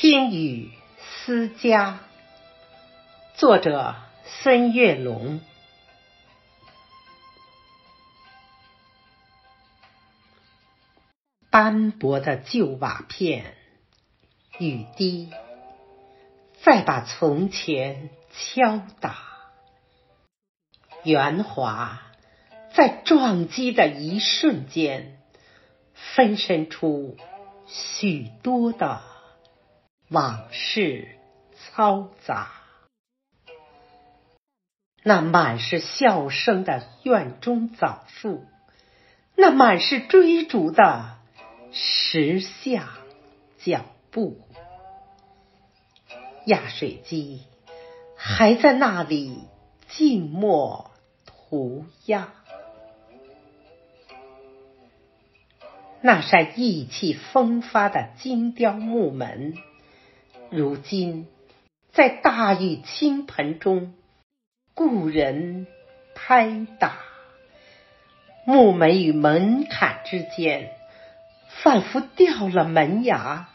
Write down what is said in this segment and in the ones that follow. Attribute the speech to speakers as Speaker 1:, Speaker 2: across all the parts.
Speaker 1: 心语思家，作者孙月龙。斑驳的旧瓦片，雨滴，再把从前敲打。圆滑，在撞击的一瞬间，分身出许多的往事嘈杂。那满是笑声的院中枣树，那满是追逐的。时下脚步，压水机还在那里静默涂鸦。那扇意气风发的精雕木门，如今在大雨倾盆中，故人拍打木门与门槛之间。仿佛掉了门牙，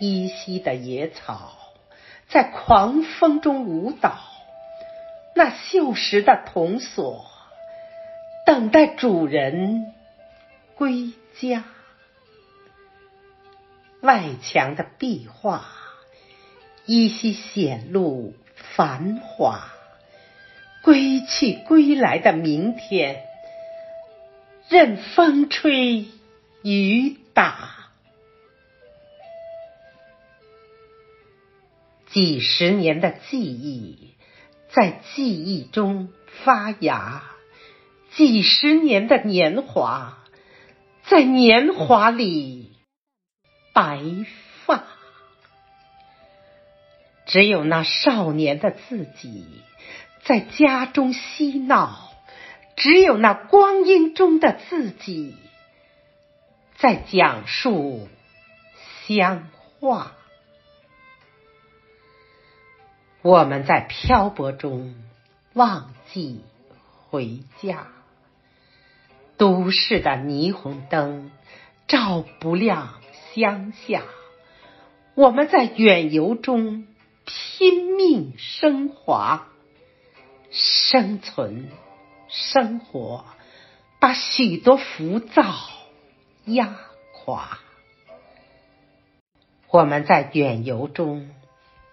Speaker 1: 依稀的野草在狂风中舞蹈。那锈蚀的铜锁等待主人归家。外墙的壁画依稀显露繁华。归去归来的明天，任风吹。雨打，几十年的记忆在记忆中发芽，几十年的年华在年华里白发。只有那少年的自己在家中嬉闹，只有那光阴中的自己。在讲述乡话，我们在漂泊中忘记回家。都市的霓虹灯照不亮乡下，我们在远游中拼命升华，生存生活，把许多浮躁。压垮，我们在远游中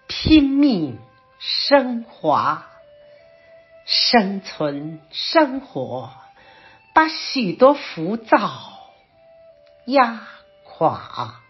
Speaker 1: 拼命升华，生存生活，把许多浮躁压垮。